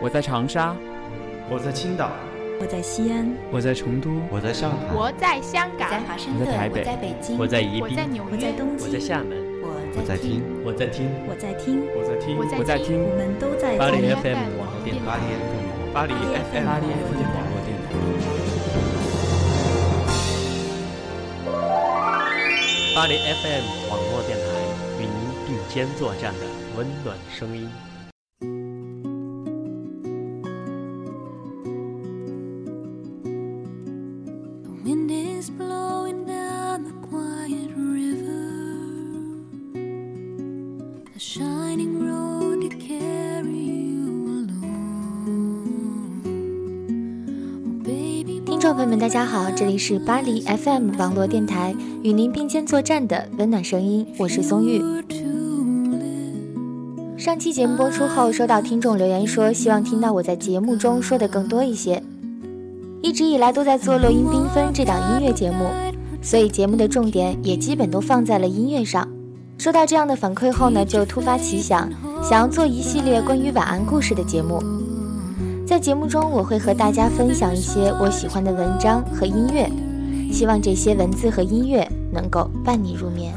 我在长沙，我在青岛，我在西安，我在成都，我在上海，我在香港，在华盛顿，我在台北，我在北京，我在宜宾，我在纽约，我在东京，我在厦门，我在听，我在听，我在听，我在听，我在听，我们都在巴黎听 FM 网络电台，巴黎 FM，巴黎 FM 巴黎 FM 网络电台，巴黎 FM 网络电台与您并肩作战的温暖声音。朋友们，大家好，这里是巴黎 FM 网络电台，与您并肩作战的温暖声音，我是松玉。上期节目播出后，收到听众留言说，希望听到我在节目中说的更多一些。一直以来都在做《乐音缤纷》这档音乐节目，所以节目的重点也基本都放在了音乐上。收到这样的反馈后呢，就突发奇想，想要做一系列关于晚安故事的节目。在节目中，我会和大家分享一些我喜欢的文章和音乐，希望这些文字和音乐能够伴你入眠。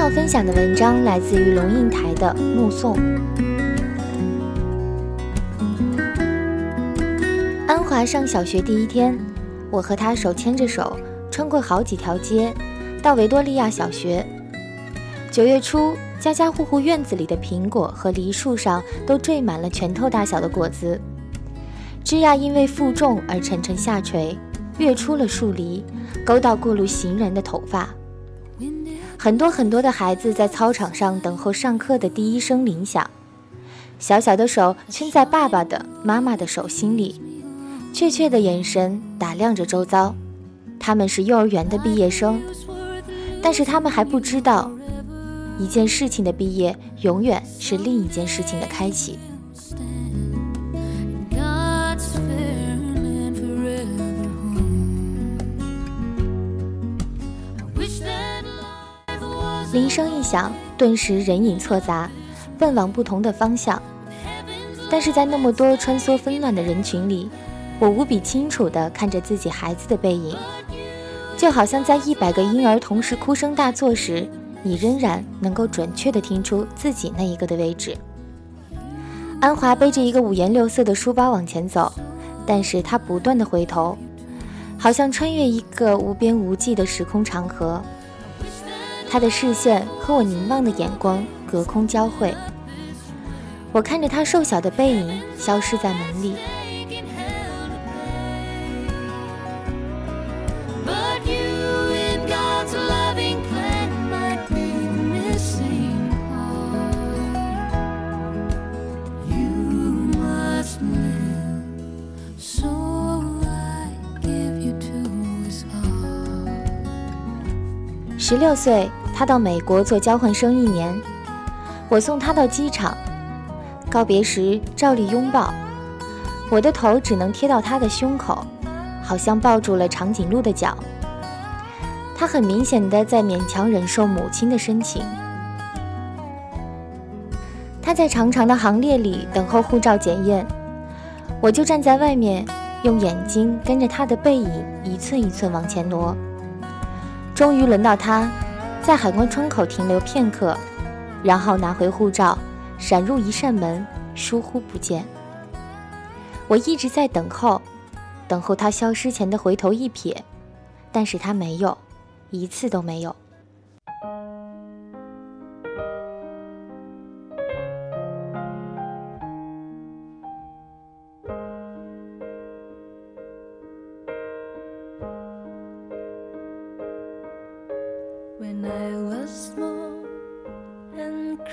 要分享的文章来自于龙应台的《目送》。安华上小学第一天，我和他手牵着手，穿过好几条街，到维多利亚小学。九月初，家家户户院子里的苹果和梨树上都缀满了拳头大小的果子，枝桠因为负重而沉沉下垂，跃出了树篱，勾到过路行人的头发。很多很多的孩子在操场上等候上课的第一声铃响，小小的手圈在爸爸的、妈妈的手心里，怯怯的眼神打量着周遭。他们是幼儿园的毕业生，但是他们还不知道，一件事情的毕业永远是另一件事情的开启。铃声一响，顿时人影错杂，奔往不同的方向。但是在那么多穿梭纷乱的人群里，我无比清楚地看着自己孩子的背影，就好像在一百个婴儿同时哭声大作时，你仍然能够准确地听出自己那一个的位置。安华背着一个五颜六色的书包往前走，但是他不断地回头，好像穿越一个无边无际的时空长河。他的视线和我凝望的眼光隔空交汇，我看着他瘦小的背影消失在门里。十六岁，他到美国做交换生一年，我送他到机场，告别时照例拥抱，我的头只能贴到他的胸口，好像抱住了长颈鹿的脚。他很明显的在勉强忍受母亲的深情。他在长长的行列里等候护照检验，我就站在外面，用眼睛跟着他的背影一寸一寸往前挪。终于轮到他，在海关窗口停留片刻，然后拿回护照，闪入一扇门，疏忽不见。我一直在等候，等候他消失前的回头一瞥，但是他没有，一次都没有。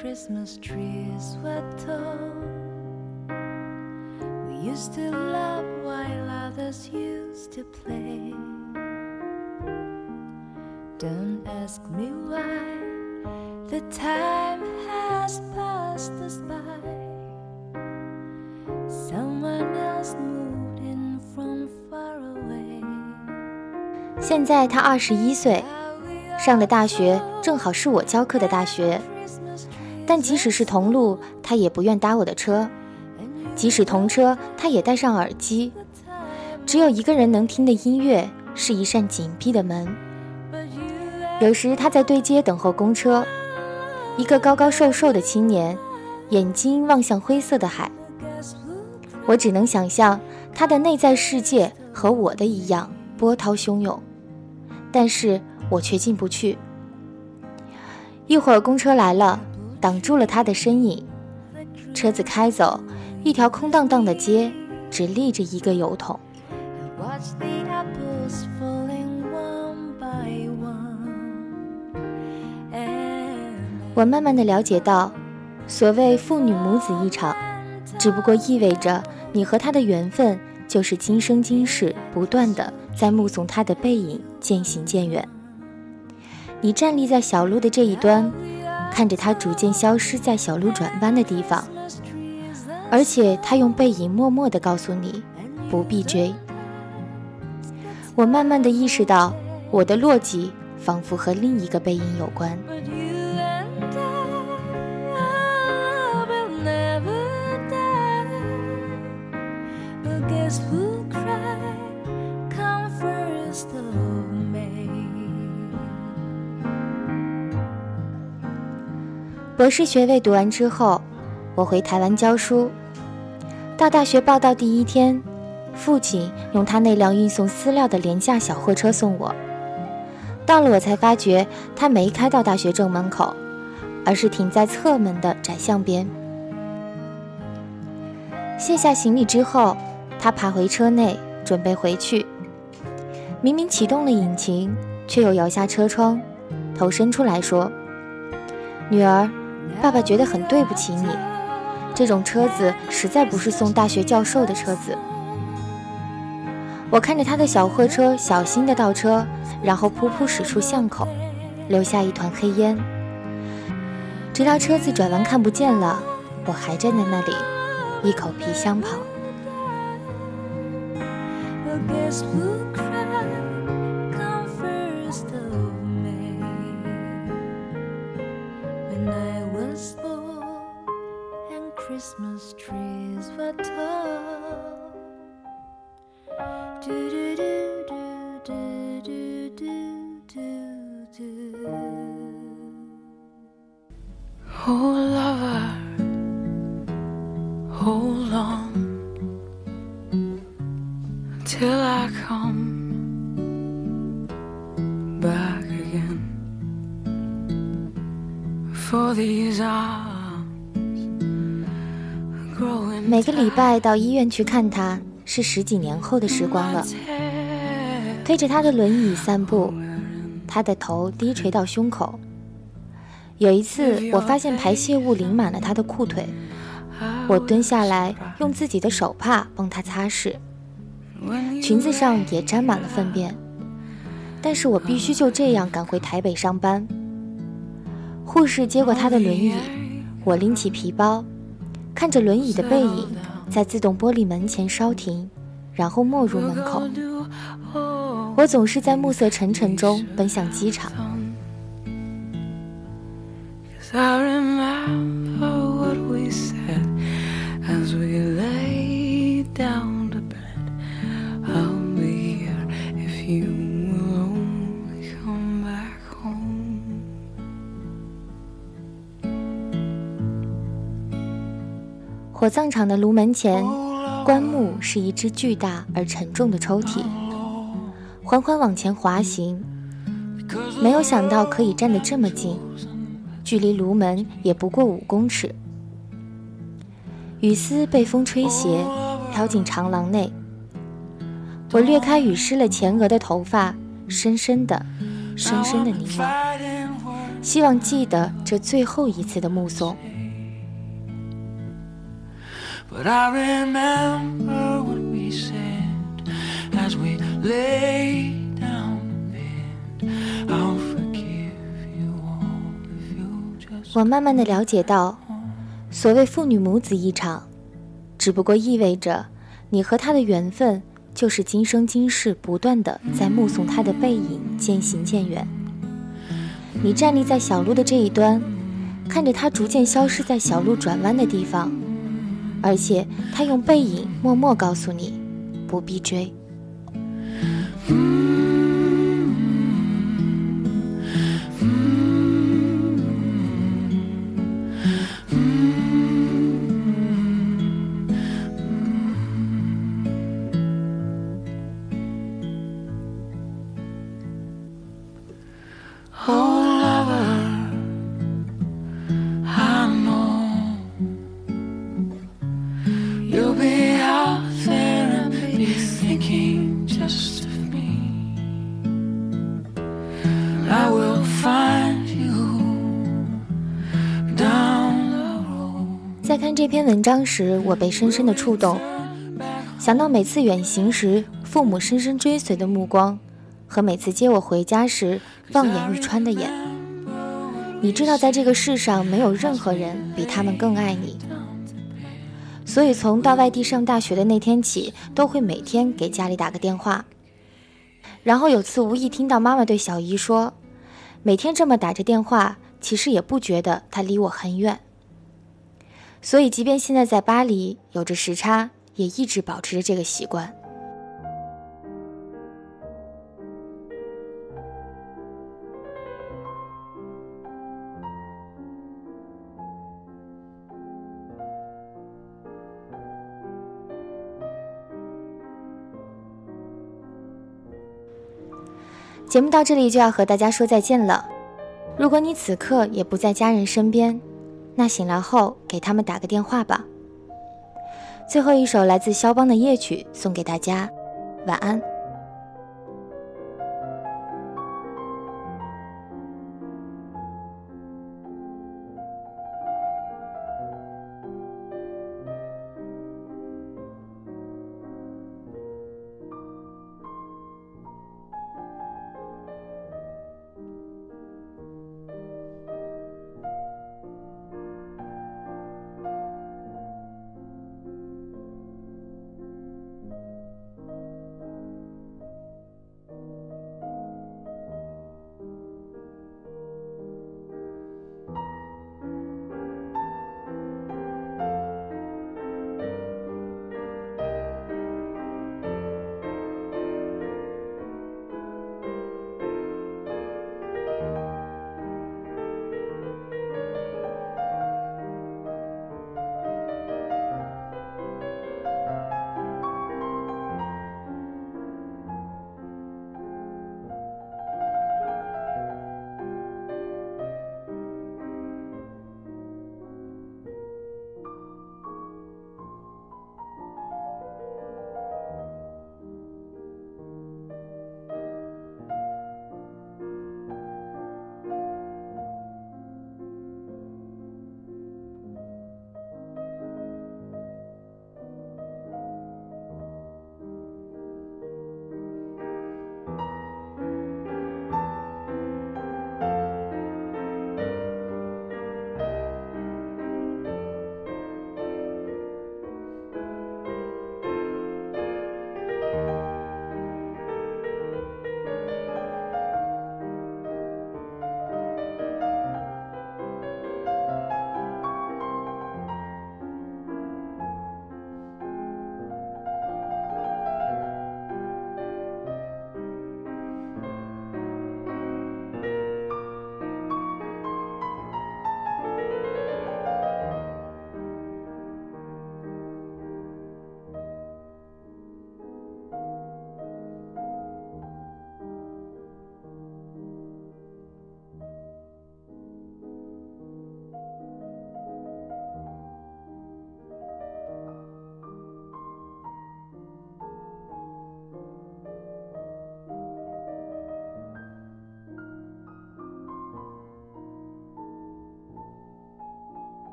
Christmas trees were tall, we used to love while others used to play. Don't ask me why the time has passed us by. Someone else moved in from far away. 现在他二十一岁，上的大学正好是我教课的大学。但即使是同路，他也不愿搭我的车；即使同车，他也戴上耳机。只有一个人能听的音乐，是一扇紧闭的门。有时他在对街等候公车，一个高高瘦瘦的青年，眼睛望向灰色的海。我只能想象他的内在世界和我的一样波涛汹涌，但是我却进不去。一会儿公车来了，挡住了他的身影。车子开走，一条空荡荡的街，只立着一个油桶。Watch the apples falling one by one. 我慢慢的了解到，所谓父女母子一场，只不过意味着你和他的缘分就是今生今世不断的在目送他的背影渐行渐远。你站立在小路的这一端，看着他逐渐消失在小路转弯的地方，而且他用背影默默地告诉你，不必追。我慢慢的意识到，我的落寂仿佛和另一个背影有关。博士学位读完之后，我回台湾教书。到大学报到第一天，父亲用他那辆运送饲料的廉价小货车送我。到了，我才发觉他没开到大学正门口，而是停在侧门的窄巷边。卸下行李之后，他爬回车内，准备回去。明明启动了引擎，却又摇下车窗，头伸出来说：“女儿。”爸爸觉得很对不起你，这种车子实在不是送大学教授的车子。我看着他的小货车小心的倒车，然后噗噗驶出巷口，留下一团黑烟。直到车子转弯看不见了，我还站在那里，一口皮箱跑。Trees were tall. Do do do do do do do do do. Oh, 每个礼拜到医院去看他，是十几年后的时光了。推着他的轮椅散步，他的头低垂到胸口。有一次，我发现排泄物淋满了他的裤腿，我蹲下来用自己的手帕帮他擦拭，裙子上也沾满了粪便。但是我必须就这样赶回台北上班。护士接过他的轮椅，我拎起皮包，看着轮椅的背影在自动玻璃门前稍停，然后没入门口。我总是在暮色沉沉中奔向机场。火葬场的炉门前，棺木是一只巨大而沉重的抽屉，缓缓往前滑行。没有想到可以站得这么近，距离炉门也不过五公尺。雨丝被风吹斜，飘进长廊内。我掠开雨湿了前额的头发，深深的、深深的凝望。希望记得这最后一次的目送。But I remember what we said as we lay down in bed. I'll forgive you all if you just. 我慢慢的了解到，所谓父女母子一场，只不过意味着你和他的缘分，就是今生今世不断的在目送他的背影渐行渐远。你站立在小路的这一端，看着他逐渐消失在小路转弯的地方。而且他用背影默默告诉你，不必追。在看这篇文章时，我被深深的触动，想到每次远行时父母深深追随的目光，和每次接我回家时望眼欲穿的眼。你知道，在这个世上没有任何人比他们更爱你，所以从到外地上大学的那天起，都会每天给家里打个电话。然后有次无意听到妈妈对小姨说，每天这么打着电话，其实也不觉得她离我很远。所以，即便现在在巴黎有着时差，也一直保持着这个习惯。节目到这里就要和大家说再见了。如果你此刻也不在家人身边，那醒来后给他们打个电话吧。最后一首来自肖邦的夜曲送给大家，晚安。